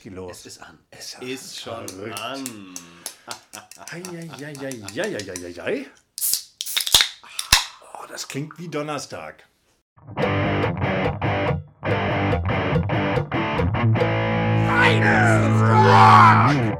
geht los? Es ist an. Es ist schon verrückt. an. Eieieiei. Oh, das klingt wie Donnerstag. Ja,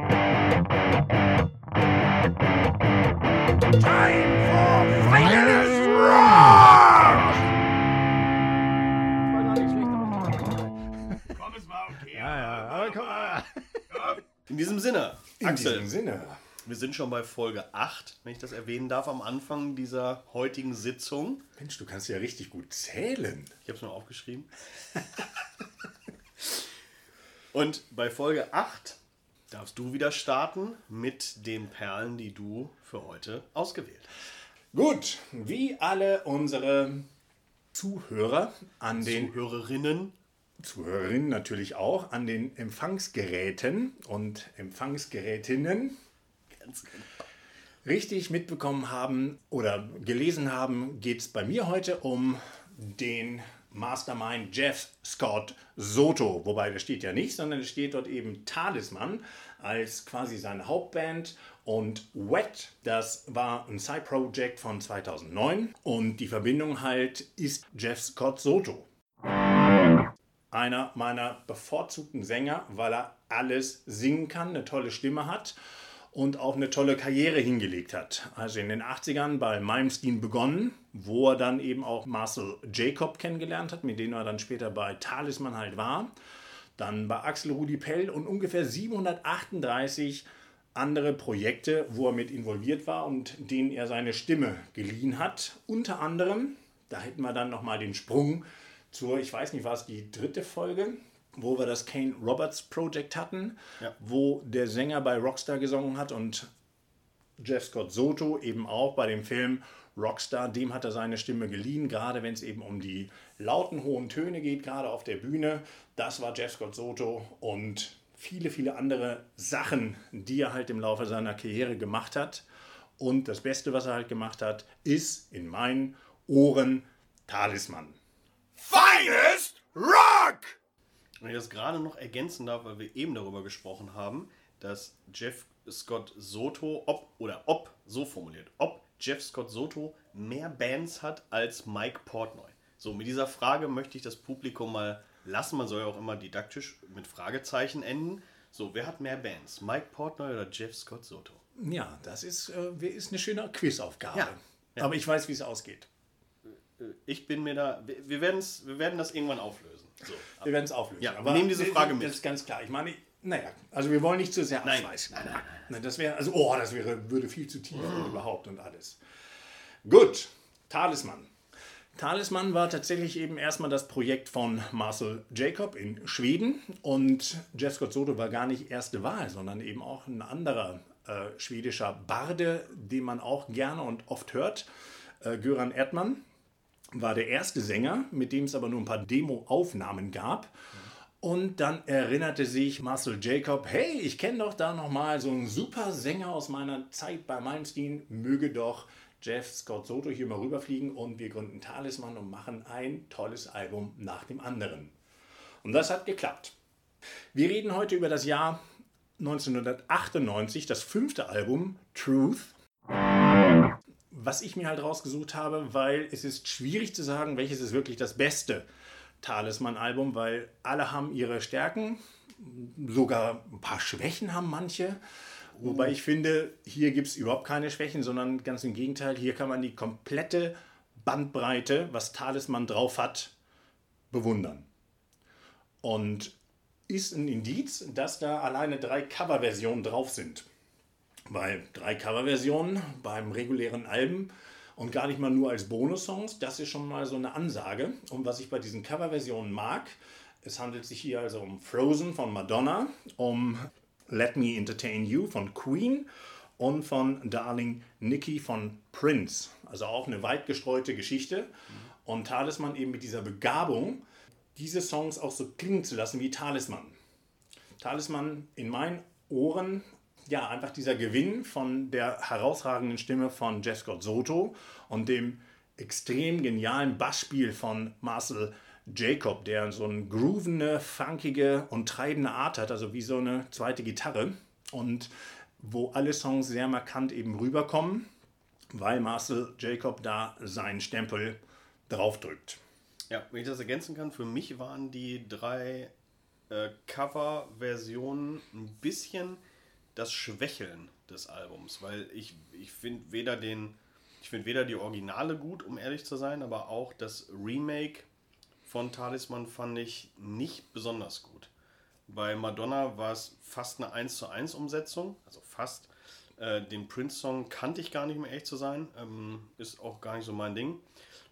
In Axel, diesem Sinne. wir sind schon bei Folge 8, wenn ich das erwähnen darf, am Anfang dieser heutigen Sitzung. Mensch, du kannst ja richtig gut zählen. Ich habe es nur aufgeschrieben. Und bei Folge 8 darfst du wieder starten mit den Perlen, die du für heute ausgewählt hast. Gut, wie alle unsere Zuhörer an den Zuhörerinnen. Zuhörerinnen natürlich auch an den Empfangsgeräten und Empfangsgerätinnen genau. richtig mitbekommen haben oder gelesen haben, geht es bei mir heute um den Mastermind Jeff Scott Soto. Wobei das steht ja nicht, sondern es steht dort eben Talisman als quasi seine Hauptband und Wet, das war ein Side-Project von 2009 und die Verbindung halt ist Jeff Scott Soto einer meiner bevorzugten Sänger, weil er alles singen kann, eine tolle Stimme hat und auch eine tolle Karriere hingelegt hat. Also in den 80ern bei Malmsteen begonnen, wo er dann eben auch Marcel Jacob kennengelernt hat, mit dem er dann später bei Talisman halt war. Dann bei Axel Rudi Pell und ungefähr 738 andere Projekte, wo er mit involviert war und denen er seine Stimme geliehen hat. Unter anderem, da hätten wir dann nochmal den Sprung zur, ich weiß nicht, war es die dritte Folge, wo wir das Kane Roberts Project hatten, Ja. wo der Sänger bei Rockstar gesungen hat und Jeff Scott Soto eben auch bei dem Film Rockstar, dem hat er seine Stimme geliehen, gerade wenn es eben um die lauten, hohen Töne geht, gerade auf der Bühne. Das war Jeff Scott Soto und viele, viele andere Sachen, die er halt im Laufe seiner Karriere gemacht hat. Und das Beste, was er halt gemacht hat, ist in meinen Ohren Talisman. Finest Rock! Wenn ich das gerade noch ergänzen darf, weil wir eben darüber gesprochen haben, dass Jeff Scott Soto, ob oder ob, so formuliert, ob Jeff Scott Soto mehr Bands hat als Mike Portnoy. So, mit dieser Frage möchte ich das Publikum mal lassen. Man soll ja auch immer didaktisch mit Fragezeichen enden. So, wer hat mehr Bands? Mike Portnoy oder Jeff Scott Soto? Ja, das ist, äh, ist eine schöne Quizaufgabe. Ja, ja. Aber ich weiß, wie es ausgeht. Ich bin mir da. Wir, werden's, wir werden das irgendwann auflösen. So, Wir werden es auflösen. Ja, wir nehmen diese Frage mit. Das ist ganz klar. Ich meine, naja, also wir wollen nicht zu sehr Nein, abschweifen. nein, nein, nein. Das wäre, also, oh, das wäre, würde viel zu tief und überhaupt und alles. Gut, Talisman. Talisman war tatsächlich eben erstmal das Projekt von Marcel Jacob in Schweden und Jeff Scott Soto war gar nicht erste Wahl, sondern eben auch ein anderer äh, schwedischer Barde, den man auch gerne und oft hört, äh, Göran Erdmann war der erste Sänger, mit dem es aber nur ein paar Demo-Aufnahmen gab. Und dann erinnerte sich Marcel Jacob, hey, ich kenne doch da noch mal so einen super Sänger aus meiner Zeit bei Malmsteen, möge doch Jeff Scott Soto hier mal rüberfliegen und wir gründen Talisman und machen ein tolles Album nach dem anderen. Und das hat geklappt. Wir reden heute über das Jahr 1998, das fünfte Album Truth was ich mir halt rausgesucht habe, weil es ist schwierig zu sagen, welches ist wirklich das beste Talisman-Album, weil alle haben ihre Stärken, sogar ein paar Schwächen haben manche. Wobei ich finde, hier gibt es überhaupt keine Schwächen, sondern ganz im Gegenteil, hier kann man die komplette Bandbreite, was Talisman drauf hat, bewundern. Und ist ein Indiz, dass da alleine drei Coverversionen drauf sind weil drei Coverversionen beim regulären Alben und gar nicht mal nur als Bonussongs, das ist schon mal so eine Ansage. Und was ich bei diesen Coverversionen mag, es handelt sich hier also um Frozen von Madonna, um Let Me Entertain You von Queen und von Darling Nikki von Prince. Also auch eine weit gestreute Geschichte. Und Talisman eben mit dieser Begabung, diese Songs auch so klingen zu lassen wie Talisman. Talisman in meinen Ohren ja, einfach dieser Gewinn von der herausragenden Stimme von Jeff Scott Soto und dem extrem genialen Bassspiel von Marcel Jacob, der so eine groovende, funkige und treibende Art hat, also wie so eine zweite Gitarre. Und wo alle Songs sehr markant eben rüberkommen, weil Marcel Jacob da seinen Stempel draufdrückt. Ja, wenn ich das ergänzen kann, für mich waren die drei äh, Cover-Versionen ein bisschen das Schwächeln des Albums, weil ich, ich finde weder den, ich finde weder die Originale gut, um ehrlich zu sein, aber auch das Remake von Talisman fand ich nicht besonders gut. Bei Madonna war es fast eine 1 zu 1 Umsetzung, also fast. Äh, den Prince-Song kannte ich gar nicht mehr, echt zu sein. Ähm, ist auch gar nicht so mein Ding.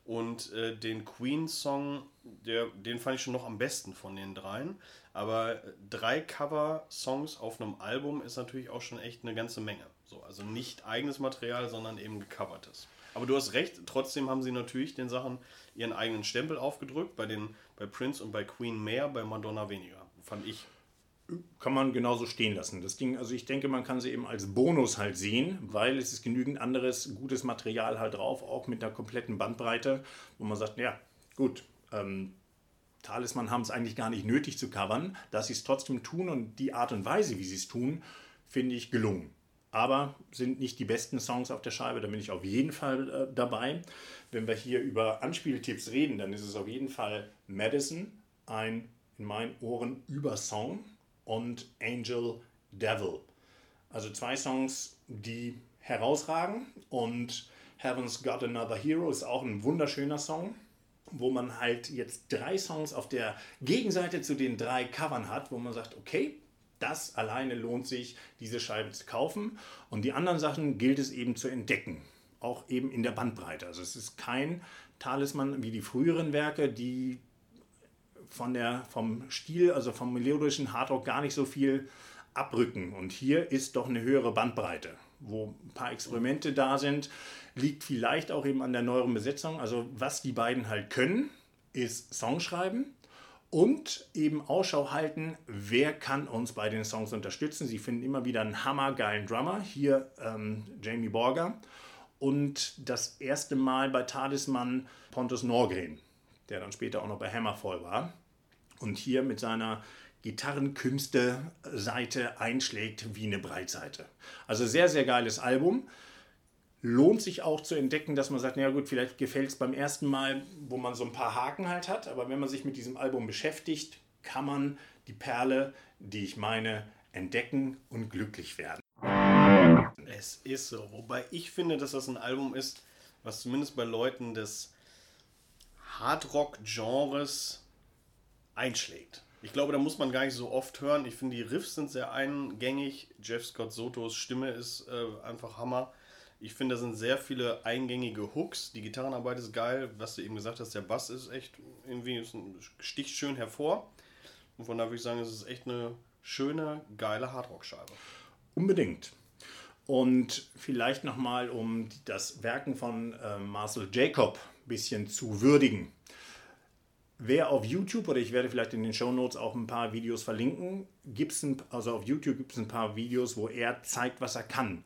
Und äh, den Queen-Song, den fand ich schon noch am besten von den dreien. Aber drei Cover-Songs auf einem Album ist natürlich auch schon echt eine ganze Menge. So, also nicht eigenes Material, sondern eben gecovertes. Aber du hast recht, trotzdem haben sie natürlich den Sachen ihren eigenen Stempel aufgedrückt. Bei, den, bei Prince und bei Queen mehr, bei Madonna weniger. Fand ich. Kann man genauso stehen lassen. Das Ding, also ich denke, man kann sie eben als Bonus halt sehen, weil es ist genügend anderes gutes Material halt drauf, auch mit einer kompletten Bandbreite, wo man sagt, ja, gut, ähm, Talisman haben es eigentlich gar nicht nötig zu covern, dass sie es trotzdem tun und die Art und Weise, wie sie es tun, finde ich gelungen. Aber sind nicht die besten Songs auf der Scheibe, da bin ich auf jeden Fall äh, dabei. Wenn wir hier über Anspieltipps reden, dann ist es auf jeden Fall Madison, ein in meinen Ohren Übersong und Angel Devil. Also zwei Songs, die herausragen und Heaven's Got Another Hero ist auch ein wunderschöner Song wo man halt jetzt drei Songs auf der Gegenseite zu den drei Covern hat, wo man sagt, okay, das alleine lohnt sich, diese Scheibe zu kaufen. Und die anderen Sachen gilt es eben zu entdecken, auch eben in der Bandbreite. Also es ist kein Talisman wie die früheren Werke, die von der, vom Stil, also vom melodischen Hardrock gar nicht so viel abrücken. Und hier ist doch eine höhere Bandbreite, wo ein paar Experimente da sind Liegt vielleicht auch eben an der neueren Besetzung. Also was die beiden halt können, ist Songschreiben und eben Ausschau halten, wer kann uns bei den Songs unterstützen. Sie finden immer wieder einen hammergeilen Drummer, hier ähm, Jamie Borger. Und das erste Mal bei Talisman Pontus Norgren, der dann später auch noch bei Hammerfall war. Und hier mit seiner Gitarrenkünste-Seite einschlägt wie eine Breitseite. Also sehr, sehr geiles Album lohnt sich auch zu entdecken, dass man sagt, na gut, vielleicht gefällt es beim ersten Mal, wo man so ein paar Haken halt hat, aber wenn man sich mit diesem Album beschäftigt, kann man die Perle, die ich meine, entdecken und glücklich werden. Es ist so, wobei ich finde, dass das ein Album ist, was zumindest bei Leuten des Hardrock-Genres einschlägt. Ich glaube, da muss man gar nicht so oft hören. Ich finde, die Riffs sind sehr eingängig. Jeff Scott Sotos Stimme ist äh, einfach Hammer. Ich finde, da sind sehr viele eingängige Hooks. Die Gitarrenarbeit ist geil. Was du eben gesagt hast, der Bass ist echt irgendwie ist ein, sticht schön hervor. Und von daher würde ich sagen, es ist echt eine schöne, geile Hardrock-Scheibe. Unbedingt. Und vielleicht nochmal, um das Werken von äh, Marcel Jacob ein bisschen zu würdigen. Wer auf YouTube, oder ich werde vielleicht in den Show Notes auch ein paar Videos verlinken, gibt's ein, also auf YouTube gibt es ein paar Videos, wo er zeigt, was er kann.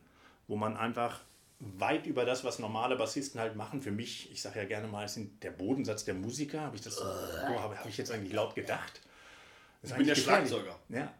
Wo man einfach weit über das, was normale Bassisten halt machen. Für mich, ich sage ja gerne mal, sind der Bodensatz der Musiker. Habe ich das, oh, habe hab ich jetzt eigentlich laut gedacht? ich bin der Schlagzeuger. Ja.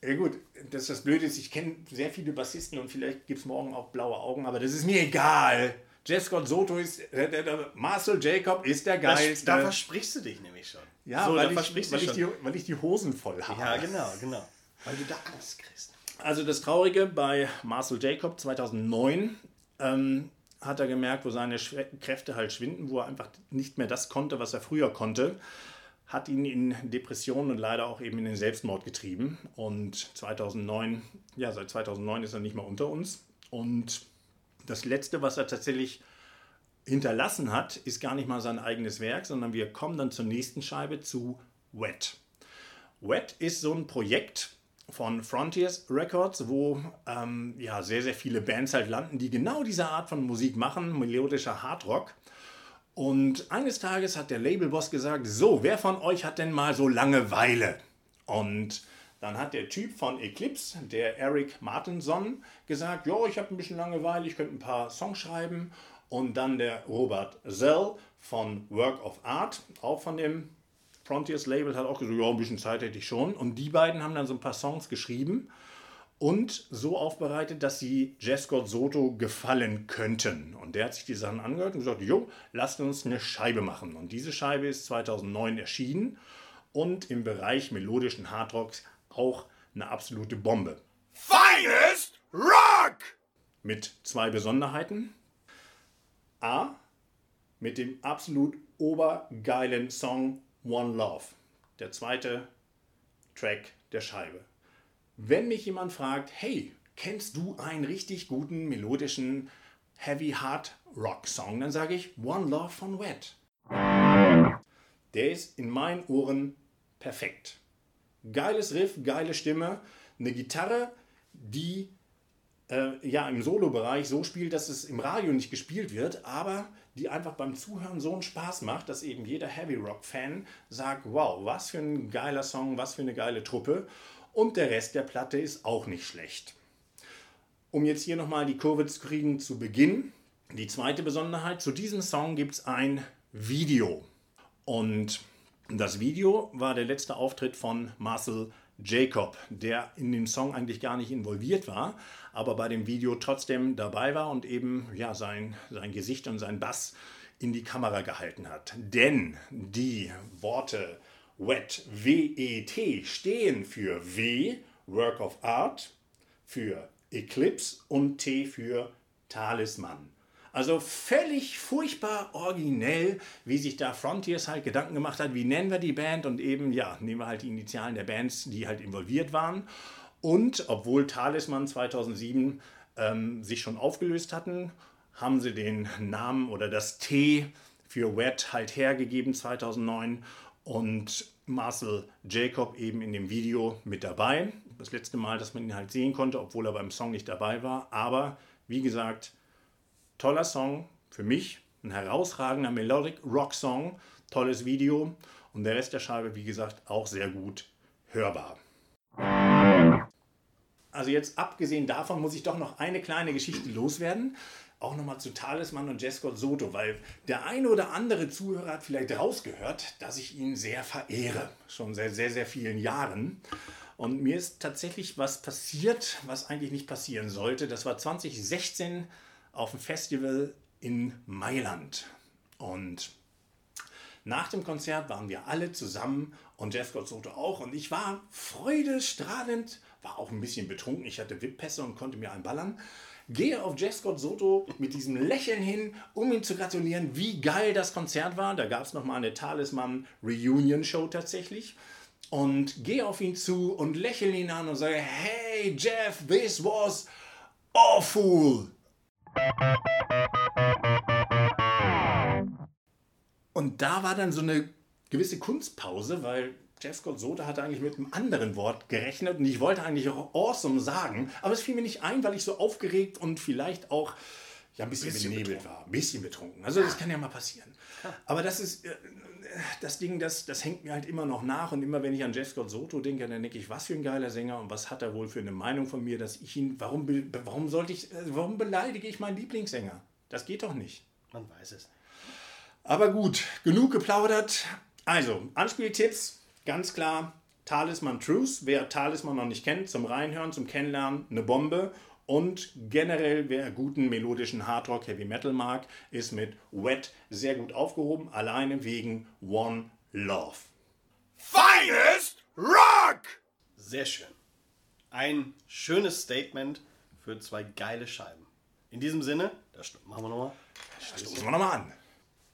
Ja gut, das ist das Blöde ist, ich kenne sehr viele Bassisten und vielleicht gibt es morgen auch blaue Augen, aber das ist mir egal. Jeff Scott Soto ist, der, der, der Marcel Jacob ist der geilste. Da versprichst du dich nämlich schon. Ja, so, weil, ich, weil, ich die, weil ich die Hosen voll habe. Ja, genau, genau. Weil du da Angst kriegst. Also das Traurige bei Marcel Jacob 2009 ähm, hat er gemerkt, wo seine Kräfte halt schwinden, wo er einfach nicht mehr das konnte, was er früher konnte, hat ihn in Depressionen und leider auch eben in den Selbstmord getrieben. Und 2009, ja, seit 2009 ist er nicht mehr unter uns. Und das Letzte, was er tatsächlich hinterlassen hat, ist gar nicht mal sein eigenes Werk, sondern wir kommen dann zur nächsten Scheibe zu Wet. Wet ist so ein Projekt, von Frontiers Records, wo ähm, ja, sehr, sehr viele Bands halt landen, die genau diese Art von Musik machen, melodischer Hardrock. Und eines Tages hat der Labelboss gesagt, so, wer von euch hat denn mal so Langeweile? Und dann hat der Typ von Eclipse, der Eric Martinson, gesagt, ja, ich habe ein bisschen Langeweile, ich könnte ein paar Songs schreiben. Und dann der Robert Zell von Work of Art, auch von dem Frontiers Label hat auch gesagt, ja, ein bisschen Zeit hätte ich schon. Und die beiden haben dann so ein paar Songs geschrieben und so aufbereitet, dass sie Jeff Scott Soto gefallen könnten. Und der hat sich die Sachen angehört und gesagt, jo, lasst uns eine Scheibe machen. Und diese Scheibe ist 2009 erschienen und im Bereich melodischen Hardrocks auch eine absolute Bombe. Finest Rock! Mit zwei Besonderheiten. A, mit dem absolut obergeilen Song One Love. Der zweite Track der Scheibe. Wenn mich jemand fragt, hey, kennst du einen richtig guten melodischen Heavy Hard Rock Song, dann sage ich One Love von Wet. Der ist in meinen Ohren perfekt. Geiles Riff, geile Stimme, eine Gitarre, die äh, ja im Solo-Bereich so spielt, dass es im Radio nicht gespielt wird, aber die einfach beim Zuhören so einen Spaß macht, dass eben jeder Heavy Rock-Fan sagt, wow, was für ein geiler Song, was für eine geile Truppe. Und der Rest der Platte ist auch nicht schlecht. Um jetzt hier nochmal die Kurve zu kriegen zu Beginn, die zweite Besonderheit, zu diesem Song gibt es ein Video. Und das Video war der letzte Auftritt von Marcel Jacob, der in dem Song eigentlich gar nicht involviert war, aber bei dem Video trotzdem dabei war und eben ja, sein, sein Gesicht und sein Bass in die Kamera gehalten hat. Denn die Worte WET, W-E-T, stehen für W, Work of Art, für Eclipse und T für Talisman. Also völlig furchtbar originell, wie sich da Frontiers halt Gedanken gemacht hat, wie nennen wir die Band und eben, ja, nehmen wir halt die Initialen der Bands, die halt involviert waren. Und obwohl Talisman 2007 ähm, sich schon aufgelöst hatten, haben sie den Namen oder das T für Wet halt hergegeben 2009 und Marcel Jacob eben in dem Video mit dabei. Das letzte Mal, dass man ihn halt sehen konnte, obwohl er beim Song nicht dabei war. Aber wie gesagt, toller Song für mich, ein herausragender Melodic Rock Song, tolles Video und der Rest der Scheibe, wie gesagt, auch sehr gut hörbar. Also jetzt abgesehen davon muss ich doch noch eine kleine Geschichte loswerden. Auch nochmal zu Talisman und Jescott Soto, weil der eine oder andere Zuhörer hat vielleicht rausgehört, dass ich ihn sehr verehre. Schon seit sehr, sehr vielen Jahren. Und mir ist tatsächlich was passiert, was eigentlich nicht passieren sollte. Das war 2016 auf dem Festival in Mailand. Und nach dem Konzert waren wir alle zusammen und Jeff Scott Soto auch. Und ich war freudestrahlend, war auch ein bisschen betrunken. Ich hatte VIP-Pässe und konnte mir einen ballern gehe auf Jeff Scott Soto mit diesem Lächeln hin, um ihm zu gratulieren, wie geil das Konzert war. Da gab es nochmal eine Talisman Reunion Show tatsächlich. Und gehe auf ihn zu und lächle ihn an und sage, hey Jeff, this was awful. Und da war dann so eine gewisse Kunstpause, weil Jeff Scott Soda hatte eigentlich mit einem anderen Wort gerechnet und ich wollte eigentlich auch awesome sagen, aber es fiel mir nicht ein, weil ich so aufgeregt und vielleicht auch ja, ein bisschen, bisschen benebelt betrunken. war, ein bisschen betrunken. Also das kann ja mal passieren. Aber das ist äh, das Ding, das, das hängt mir halt immer noch nach und immer wenn ich an Jeff Scott Soto denke, dann denke ich, was für ein geiler Sänger und was hat er wohl für eine Meinung von mir, dass ich ihn, warum, warum sollte ich, äh, warum beleidige ich meinen Lieblingssänger? Das geht doch nicht. Man weiß es. Aber gut, genug geplaudert. Also, Anspieltipps Ganz klar, Talisman Truth. Wer Talisman noch nicht kennt, zum Reinhören, zum Kennenlernen, eine Bombe. Und generell, wer guten melodischen Hardrock, Heavy Metal mag, ist mit Wet sehr gut aufgehoben, alleine wegen One Love. Finest Rock! Sehr schön. Ein schönes Statement für zwei geile Scheiben. In diesem Sinne, das machen wir nochmal. Stoßen wir nochmal an.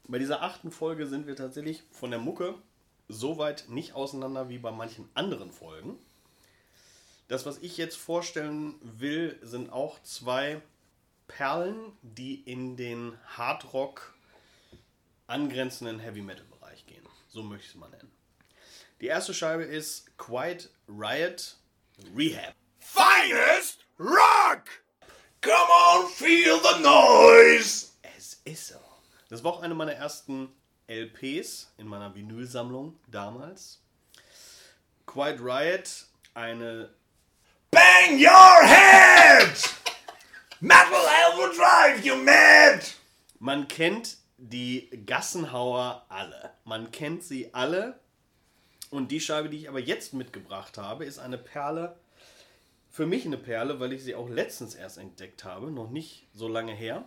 Bei dieser achten Folge sind wir tatsächlich von der Mucke so weit nicht auseinander wie bei manchen anderen Folgen. Das, was ich jetzt vorstellen will, sind auch zwei Perlen, die in den Hardrock angrenzenden Heavy Metal Bereich gehen. So möchte ich es mal nennen. Die erste Scheibe ist Quiet Riot Rehab. Finest Rock! Come on, feel the noise! Es ist so. Das war auch eine meiner ersten LPs in meiner Vinylsammlung damals. Quiet Riot, eine Bang your head! Metal will drive you mad! Man kennt die Gassenhauer alle. Man kennt sie alle. Und die Scheibe, die ich aber jetzt mitgebracht habe, ist eine Perle. Für mich eine Perle, weil ich sie auch letztens erst entdeckt habe, noch nicht so lange her.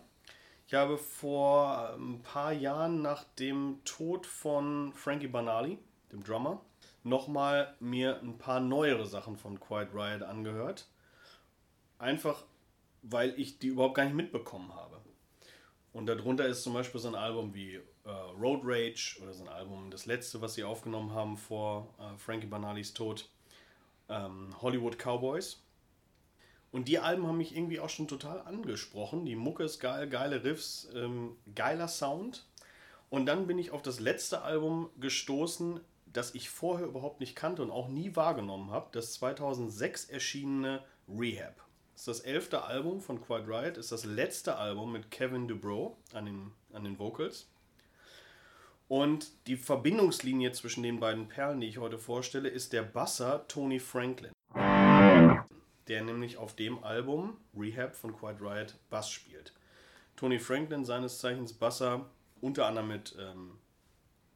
Ich habe vor ein paar Jahren nach dem Tod von Frankie Banali, dem Drummer, nochmal mir ein paar neuere Sachen von Quiet Riot angehört. Einfach, weil ich die überhaupt gar nicht mitbekommen habe. Und darunter ist zum Beispiel so ein Album wie äh, Road Rage oder so ein Album, das letzte, was sie aufgenommen haben vor äh, Frankie Banalis Tod, ähm, Hollywood Cowboys. Und die Alben haben mich irgendwie auch schon total angesprochen. Die Mucke ist geil, geile Riffs, ähm, geiler Sound. Und dann bin ich auf das letzte Album gestoßen, das ich vorher überhaupt nicht kannte und auch nie wahrgenommen habe. Das 2006 erschienene Rehab. Das ist das elfte Album von Quiet Riot, ist das letzte Album mit Kevin Dubrow an den, an den Vocals. Und die Verbindungslinie zwischen den beiden Perlen, die ich heute vorstelle, ist der Basser Tony Franklin. Der nämlich auf dem Album Rehab von Quiet Riot Bass spielt. Tony Franklin, seines Zeichens Basser, unter anderem mit ähm,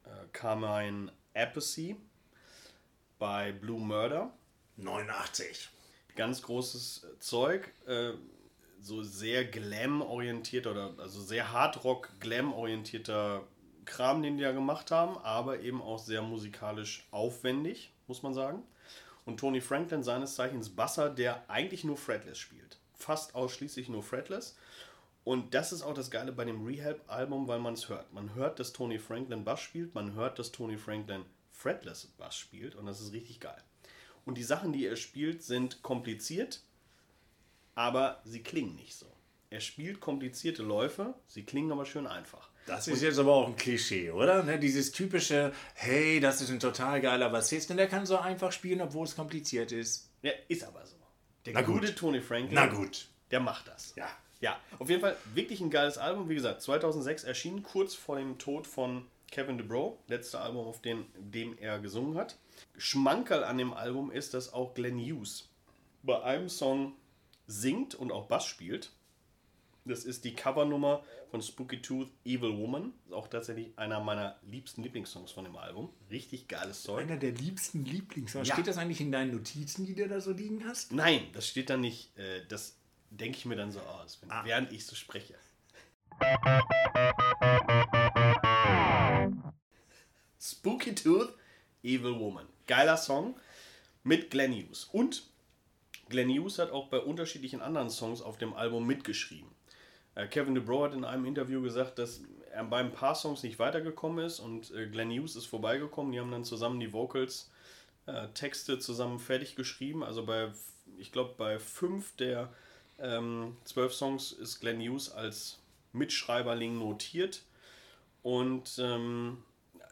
äh, Carmine Appice bei Blue Murder. 89 ganz großes Zeug, äh, so sehr Glam-orientiert oder also sehr Hardrock-Glam-orientierter Kram, den die ja gemacht haben, aber eben auch sehr musikalisch aufwendig, muss man sagen. Und Tony Franklin, seines Zeichens Basser, der eigentlich nur Fretless spielt. Fast ausschließlich nur Fretless. Und das ist auch das Geile bei dem Rehab-Album, weil man es hört. Man hört, dass Tony Franklin Bass spielt, man hört, dass Tony Franklin Fretless Bass spielt und das ist richtig geil. Und die Sachen, die er spielt, sind kompliziert, aber sie klingen nicht so. Er spielt komplizierte Läufe, sie klingen aber schön einfach. Das ist jetzt aber auch ein Klischee, oder? Ne? Dieses typische, hey, das ist ein total geiler Bassist und der kann so einfach spielen, obwohl es kompliziert ist. Ja, ist aber so. Der Na gute gut. Tony Franklin, Na gut. der macht das. Ja. Ja, auf jeden Fall wirklich ein geiles Album. Wie gesagt, 2006 erschienen, kurz vor dem Tod von Kevin DeBro, letzte Album, auf dem, dem er gesungen hat. Schmankerl an dem Album ist, dass auch Glenn Hughes bei einem Song singt und auch Bass spielt. Das ist die Covernummer von Spooky Tooth Evil Woman. Ist auch tatsächlich einer meiner liebsten Lieblingssongs von dem Album. Richtig geiles Zeug. Einer der liebsten Lieblingssongs. Ja. Steht das eigentlich in deinen Notizen, die du da so liegen hast? Nein, das steht da nicht. Äh, Das denke ich mir dann so aus, wenn, Ah. während ich so spreche. Spooky Tooth, Evil Woman. Geiler Song mit Glenn Hughes. Und Glenn Hughes hat auch bei unterschiedlichen anderen Songs auf dem Album mitgeschrieben. Äh, Kevin DeBro hat in einem Interview gesagt, dass er bei ein paar Songs nicht weitergekommen ist und äh, Glenn Hughes ist vorbeigekommen. Die haben dann zusammen die Vocals, äh, Texte zusammen fertig geschrieben. Also bei, ich glaube, bei fünf der ähm, zwölf Songs ist Glenn Hughes als Mitschreiberling notiert. Und ähm,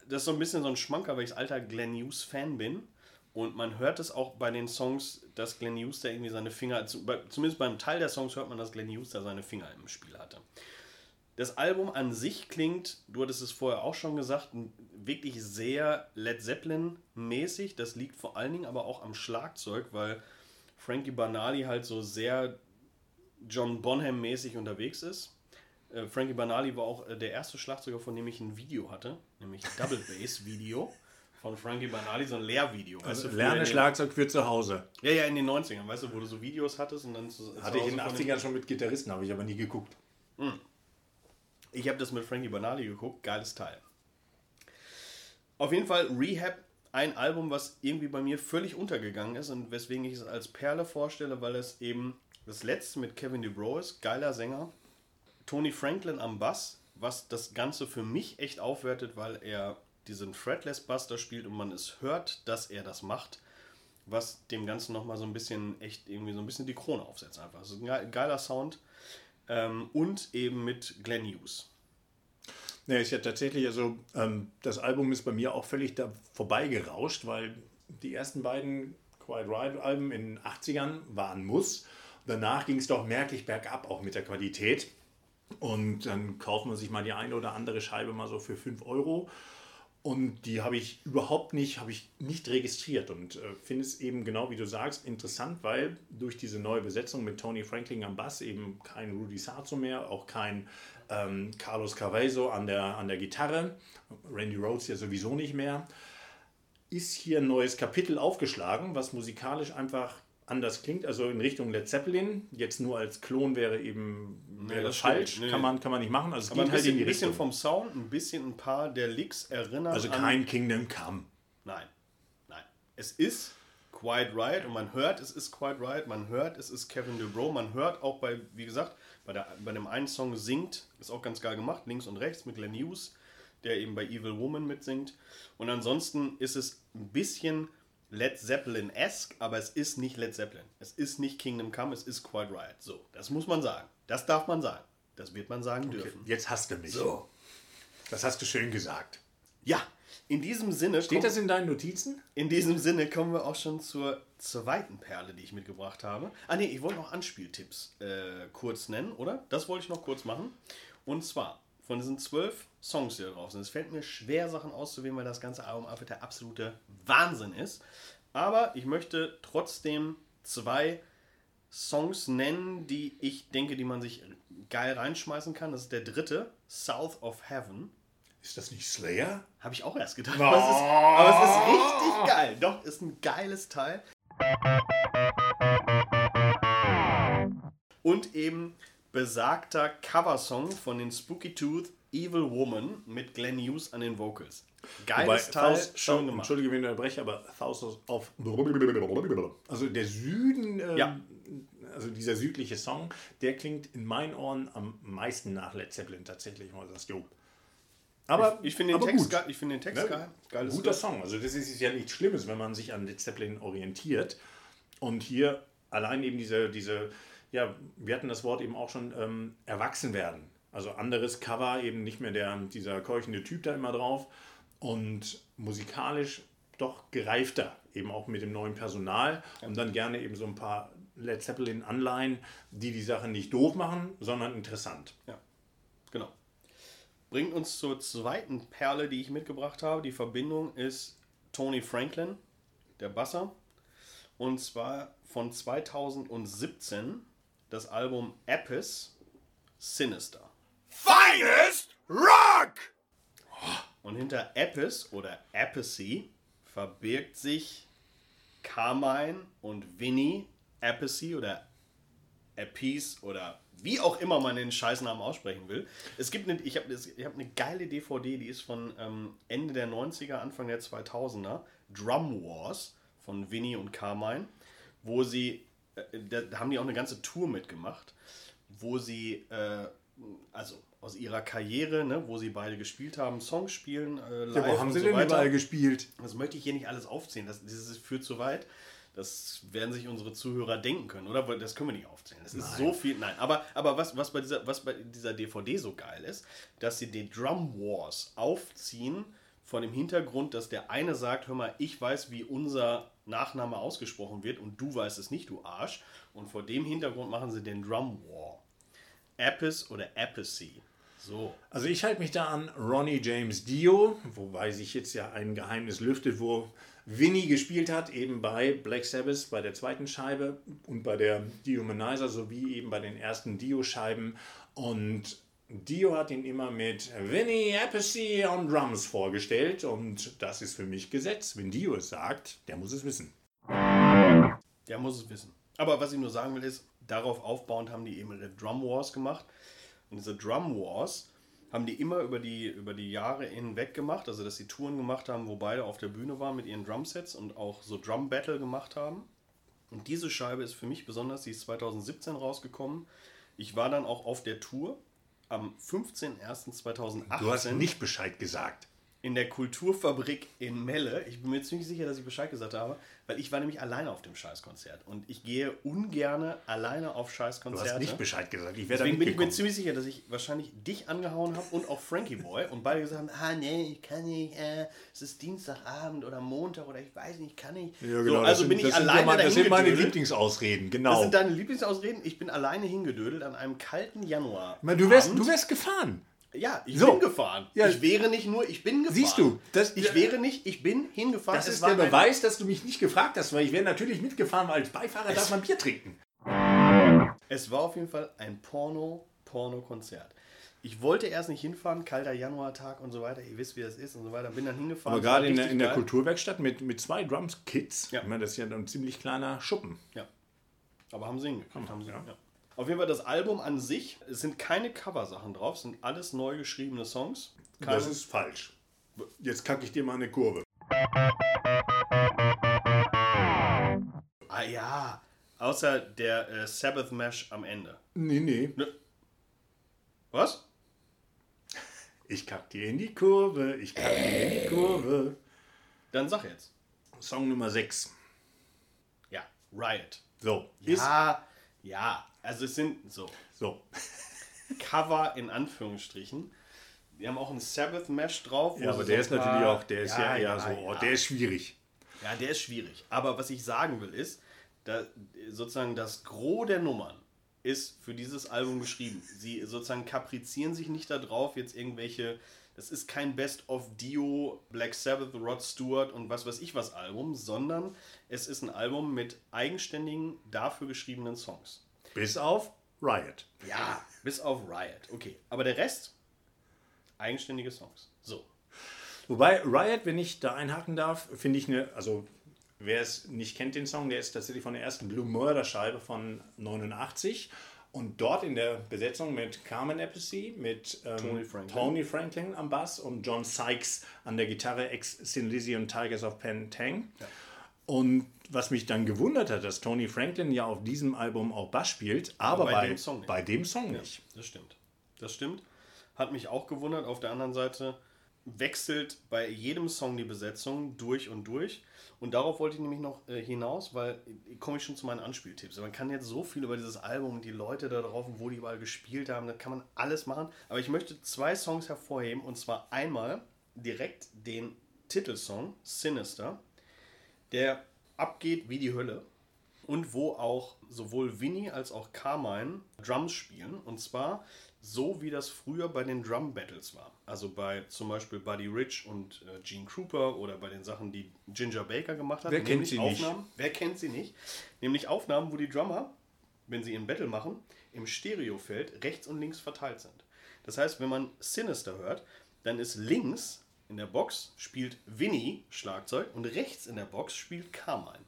das ist so ein bisschen so ein Schmanker, weil ich alter Glenn Hughes-Fan bin. Und man hört es auch bei den Songs, dass Glenn Hughes da irgendwie seine Finger, zumindest beim Teil der Songs hört man, dass Glenn Hughes da seine Finger im Spiel hatte. Das Album an sich klingt, du hattest es vorher auch schon gesagt, wirklich sehr Led Zeppelin-mäßig. Das liegt vor allen Dingen aber auch am Schlagzeug, weil Frankie Banali halt so sehr John Bonham-mäßig unterwegs ist. Äh, Frankie Banali war auch äh, der erste Schlagzeuger, von dem ich ein Video hatte, nämlich Double Bass Video von Frankie Banali, so ein Lehrvideo. weißt Also du, lerne Schlagzeug für zu Hause. Ja, ja, in den 90ern, weißt du, wo du so Videos hattest und dann zu, Hatte zu ich in den Hause von 80ern schon mit Gitarristen, habe ich aber nie geguckt. Ich habe das mit Frankie Banali geguckt, geiles Teil. Auf jeden Fall Rehab, ein Album, was irgendwie bei mir völlig untergegangen ist und weswegen ich es als Perle vorstelle, weil es eben das letzte mit Kevin DeBro ist, geiler Sänger. Tony Franklin am Bass, was das Ganze für mich echt aufwertet, weil er diesen Fretless Bass da spielt und man es hört, dass er das macht, was dem Ganzen nochmal so ein bisschen echt irgendwie so ein bisschen die Krone aufsetzt einfach. Es ist ein ge- geiler Sound ähm, und eben mit Glenn Hughes. Ja, ist ja tatsächlich, also ähm, das Album ist bei mir auch völlig da vorbeigerauscht, weil die ersten beiden Quiet Riot Alben in den 80ern waren Muss. Danach ging es doch merklich bergab, auch mit der Qualität. Und dann kauft man sich mal die eine oder andere Scheibe mal so für 5 Euro. Und die habe ich überhaupt nicht, habe ich nicht registriert und äh, finde es eben genau wie du sagst interessant, weil durch diese neue Besetzung mit Tony Franklin am Bass eben kein Rudy Sarzo mehr, auch kein ähm, Carlos Carvezo an der, an der Gitarre, Randy Rhodes ja sowieso nicht mehr. ist hier ein neues Kapitel aufgeschlagen, was musikalisch einfach anders klingt, also in Richtung Led Zeppelin. Jetzt nur als Klon wäre eben wäre das falsch. Nee. kann, man, kann man nicht machen. Also es Aber ein geht halt bisschen, in die ein bisschen vom Sound, ein bisschen ein paar der Licks erinnern Also kein Kingdom Come. Nein, nein. Es ist quite right und man hört, es ist quite right. Man hört, es ist Kevin DeBro. Man hört auch bei, wie gesagt, bei, der, bei dem einen Song singt, ist auch ganz geil gemacht, links und rechts mit Glenn Hughes, der eben bei Evil Woman mitsingt. Und ansonsten ist es ein bisschen Led Zeppelin-esque, aber es ist nicht Led Zeppelin. Es ist nicht Kingdom Come, es ist quite right. So, das muss man sagen. Das darf man sagen. Das wird man sagen dürfen. Jetzt hast du mich. So. Das hast du schön gesagt. Ja, in diesem Sinne. Steht das in deinen Notizen? In diesem Sinne kommen wir auch schon zur zweiten Perle, die ich mitgebracht habe. Ah ne, ich wollte noch Anspieltipps äh, kurz nennen, oder? Das wollte ich noch kurz machen. Und zwar von diesen zwölf Songs, die da drauf sind. Es fällt mir schwer, Sachen auszuwählen, weil das ganze Album einfach der absolute Wahnsinn ist. Aber ich möchte trotzdem zwei Songs nennen, die ich denke, die man sich geil reinschmeißen kann. Das ist der dritte, South of Heaven. Ist das nicht Slayer? Habe ich auch erst gedacht. Aber, es ist, aber es ist richtig geil. Doch, ist ein geiles Teil. Und eben besagter Coversong von den Spooky Tooth Evil Woman mit Glenn Hughes an den Vocals. Geiles Teil, Thous- schön gemacht. Entschuldige, wenn ich unterbreche, aber Thousands of... Also der Süden, ähm, Ja. also dieser südliche Song, der klingt in meinen Ohren am meisten nach Led Zeppelin tatsächlich. Wenn du sagst, jo. Aber Ich finde den, Text geil- ich finde den Text Ne? geil. Geiles Guter. Song. Also das ist ja nichts Schlimmes, wenn man sich an Led Zeppelin orientiert. Und hier allein eben diese, diese ja, wir hatten das Wort eben auch schon, ähm, erwachsen werden. Also anderes Cover, eben nicht mehr der, dieser keuchende Typ da immer drauf. Und musikalisch doch gereifter, eben auch mit dem neuen Personal. Und dann gerne eben so ein paar Led Zeppelin-Anleihen, die die Sache nicht doof machen, sondern interessant. Ja, genau. Bringt uns zur zweiten Perle, die ich mitgebracht habe. Die Verbindung ist Tony Franklin, der Basser. Und zwar von 2017 das Album Apis Sinister. Finest Rock! Und hinter Apis oder Apathy verbirgt sich Carmine und Vinny Apathy oder Apis oder wie auch immer man den Scheißnamen aussprechen will. Es gibt eine, ich habe hab eine geile DVD, die ist von ähm, Ende der 90er, Anfang der 2000er. Drum Wars von Vinny und Carmine, wo sie, da, haben die auch eine ganze Tour mitgemacht, wo sie, äh, also aus ihrer Karriere, ne, wo sie beide gespielt haben, Songs spielen, äh, live Ja, wo haben sie so denn weiter. überall gespielt? Das möchte ich hier nicht alles aufzählen. Das, das führt zu weit. Das werden sich unsere Zuhörer denken können, oder? Das können wir nicht aufzählen. Das ist so viel. Nein, aber, aber was, was, bei dieser, was bei dieser DVD so geil ist, dass sie die Drum Wars aufziehen von dem Hintergrund, dass der eine sagt, hör mal, ich weiß, wie unser Nachname ausgesprochen wird und du weißt es nicht, du Arsch. Und vor dem Hintergrund machen sie den Drum War. Apis oder Apathy. So. Also ich halte mich da an Ronnie James Dio, wobei sich jetzt ja ein Geheimnis lüftet, wo Vinny gespielt hat, eben bei Black Sabbath, bei der zweiten Scheibe und bei der Dehumanizer sowie eben bei den ersten Dio-Scheiben. Und Dio hat ihn immer mit Vinny Appice on Drums vorgestellt und das ist für mich Gesetz. Wenn Dio es sagt, der muss es wissen. Der muss es wissen. Aber was ich nur sagen will, ist, darauf aufbauend haben die eben ihre Drum Wars gemacht. Und diese Drum Wars haben die immer über die, über die Jahre hinweg gemacht. Also, dass sie Touren gemacht haben, wo beide auf der Bühne waren mit ihren Drumsets und auch so Drum Battle gemacht haben. Und diese Scheibe ist für mich besonders, die ist 2017 rausgekommen. Ich war dann auch auf der Tour am 15.01.2018 Du hast nicht Bescheid gesagt. In der Kulturfabrik in Melle. Ich bin mir ziemlich sicher, dass ich Bescheid gesagt habe, weil ich war nämlich alleine auf dem Scheißkonzert. Und ich gehe ungerne alleine auf Du Scheißkonzerte. hast nicht Bescheid gesagt. Ich Deswegen bin ich mir ziemlich sicher, dass ich wahrscheinlich dich angehauen habe und auch Frankie Boy und beide gesagt haben, ah nee, ich kann nicht, äh, es ist Dienstagabend oder Montag oder ich weiß nicht, ich kann nicht. Ja, so, genau, also das bin sind, ich sind alleine meine, Das sind meine. Lieblingsausreden, genau. Das sind deine Lieblingsausreden. Ich bin alleine hingedödelt an einem kalten Januar. Du, wärst, du wärst gefahren. Ja, ich So. bin gefahren. Ja. Ich wäre nicht nur, ich bin gefahren. Siehst du, das- ich wäre nicht, ich bin hingefahren. Das Es ist der Beweis, dass du mich nicht gefragt hast, weil ich wäre natürlich mitgefahren, weil als Beifahrer darf man Bier trinken. Es war auf jeden Fall ein Porno, Porno-Konzert. Ich wollte erst nicht hinfahren, kalter Januartag und so weiter. Ihr wisst, wie das ist und so weiter. Bin dann hingefahren. Aber es gerade in in der. Kulturwerkstatt mit, mit zwei Drums-Kits, Ja. das ist ja ein ziemlich kleiner Schuppen. Ja. Aber haben sie hingekriegt. Haben sie, ja. ja. Auf jeden Fall das Album an sich, es sind keine Coversachen drauf, es sind alles neu geschriebene Songs. Keine, Das ist falsch. Jetzt kacke ich dir mal eine Kurve. ah ja, außer der äh, Sabbath Mesh am Ende. Nee, nee. Was? Ich kack dir in die Kurve, ich kack dir in die Kurve. Dann sag jetzt. Song Nummer 6. Ja, Riot. So. Ja, ja. Also es sind so So. Cover in Anführungsstrichen. Wir haben auch einen Sabbath Mesh drauf. Ja, aber der ist natürlich auch, der ist ja, eher so, oh, ja. der ist schwierig. Ja, der ist schwierig. Aber was ich sagen will, ist, da, sozusagen das Gros der Nummern ist für dieses Album geschrieben. Sie sozusagen kaprizieren sich nicht darauf, jetzt irgendwelche. Das ist kein Best of Dio, Black Sabbath, Rod Stewart und was weiß ich was Album, sondern es ist ein Album mit eigenständigen, dafür geschriebenen Songs. Bis auf Riot. Ja, bis auf Riot. Okay. Aber der Rest, eigenständige Songs. So. Wobei Riot, wenn ich da einhaken darf, finde ich eine, also wer es nicht kennt, den Song, der ist tatsächlich von der ersten Blue Murder Scheibe von 89 und dort in der Besetzung mit Carmen Appice, mit ähm, Tony Franklin. Tony Franklin am Bass und John Sykes an der Gitarre, ex Sin Lizzy und Tigers of Pentang. Und was mich dann gewundert hat, dass Tony Franklin ja auf diesem Album auch Bass spielt, aber, bei bei, dem Song nicht. bei dem Song nicht. Das stimmt. Das stimmt. Hat mich auch gewundert. Auf der anderen Seite wechselt bei jedem Song die Besetzung durch und durch. Und darauf wollte ich nämlich noch äh, hinaus, weil äh, komme ich schon zu meinen Anspieltipps. Man kann jetzt so viel über dieses Album und die Leute da drauf und wo die überall gespielt haben, das kann man alles machen. Aber ich möchte zwei Songs hervorheben und zwar einmal direkt den Titelsong Sinister, der abgeht wie die Hölle und wo auch sowohl Winnie als auch Carmine Drums spielen. Und zwar so, wie das früher bei den Drum Battles war. Also bei zum Beispiel Buddy Rich und äh, Gene Krupa oder bei den Sachen, die Ginger Baker gemacht hat. Wer kennt sie nicht? Aufnahmen, Wer kennt sie nicht? Nämlich Aufnahmen, wo die Drummer, wenn sie ihren Battle machen, im Stereofeld rechts und links verteilt sind. Das heißt, wenn man Sinister hört, dann ist links in der Box spielt Winnie Schlagzeug und rechts in der Box spielt Carmine.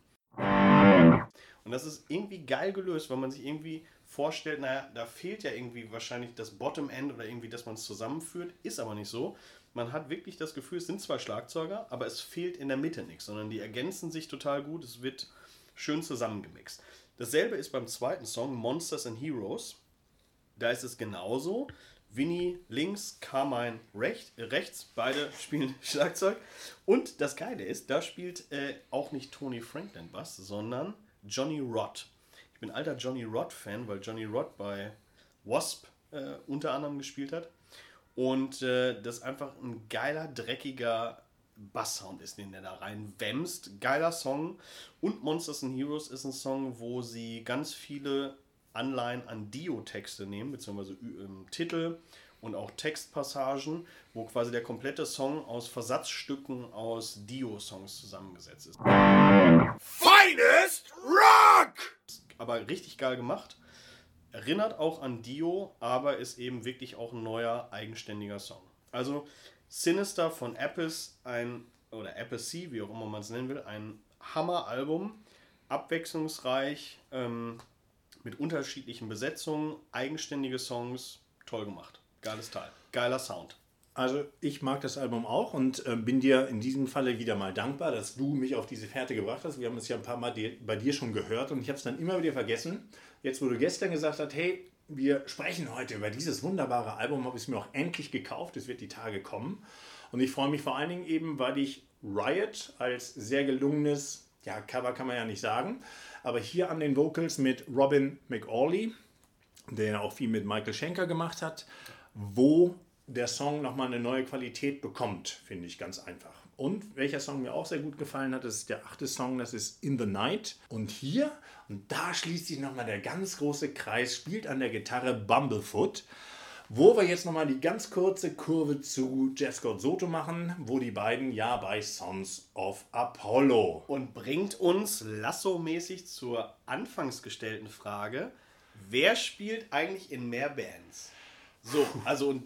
Und das ist irgendwie geil gelöst, weil man sich irgendwie vorstellt, naja, da fehlt ja irgendwie wahrscheinlich das Bottom End oder irgendwie, dass man es zusammenführt. Ist aber nicht so. Man hat wirklich das Gefühl, es sind zwei Schlagzeuger, aber es fehlt in der Mitte nichts, sondern die ergänzen sich total gut. Es wird schön zusammengemixt. Dasselbe ist beim zweiten Song, Monsters and Heroes. Da ist es genauso. Winnie links, Carmine recht, äh, rechts, beide spielen Schlagzeug. Und das Geile ist, da spielt äh, auch nicht Tony Franklin Bass, sondern Johnny Rod. Ich bin alter Johnny Rod-Fan, weil Johnny Rod bei Wasp äh, unter anderem gespielt hat. Und äh, das einfach ein geiler, dreckiger Basssound ist, den der da rein wämst. Geiler Song. Und Monsters and Heroes ist ein Song, wo sie ganz viele Anleihen an Dio-Texte nehmen, beziehungsweise ähm, Titel und auch Textpassagen, wo quasi der komplette Song aus Versatzstücken aus Dio-Songs zusammengesetzt ist. Finest rock! aber richtig geil gemacht. Erinnert auch an Dio, aber ist eben wirklich auch ein neuer, eigenständiger Song. Also Sinister von Apples, ein, oder Appice, wie auch immer man es nennen will, ein Hammer-Album. Abwechslungsreich, ähm, mit unterschiedlichen Besetzungen, eigenständige Songs, toll gemacht. Geiles Teil. Geiler Sound. Also ich mag das Album auch und äh, bin dir in diesem Falle wieder mal dankbar, dass du mich auf diese Fährte gebracht hast. Wir haben es ja ein paar Mal bei dir schon gehört und ich habe es dann immer wieder vergessen. Jetzt, wo du gestern gesagt hast, hey, wir sprechen heute über dieses wunderbare Album, habe ich es mir auch endlich gekauft. Es wird die Tage kommen. Und ich freue mich vor allen Dingen eben, weil ich Riot als sehr gelungenes, ja, Cover kann man ja nicht sagen, aber hier an den Vocals mit Robin McAuley, der auch viel mit Michael Schenker gemacht hat, wo der Song nochmal eine neue Qualität bekommt, finde ich ganz einfach. Und welcher Song mir auch sehr gut gefallen hat, das ist der achte Song, das ist In the Night. Und hier, und da schließt sich nochmal der ganz große Kreis, spielt an der Gitarre Bumblefoot. Wo wir jetzt nochmal die ganz kurze Kurve zu Jeff Scott Soto machen, wo die beiden ja bei Sons of Apollo. Und bringt uns Lasso-mäßig zur anfangs gestellten Frage, wer spielt eigentlich in mehr Bands? So, also und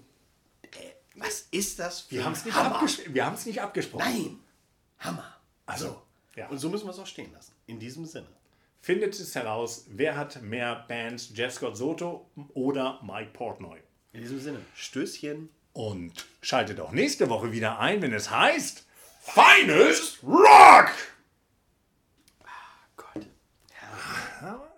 äh, was ist das für ein Hammer? Wir haben es nicht abgesprochen. Nein, Hammer. Also, so. ja. und so müssen wir es auch stehen lassen. In diesem Sinne. Findet es heraus, wer hat mehr Bands, Jeff Scott Soto oder Mike Portnoy? In diesem Sinne, Stößchen. Und schaltet auch nächste Woche wieder ein, wenn es heißt Feines Rock! Ah, Gott. Ja. Ah,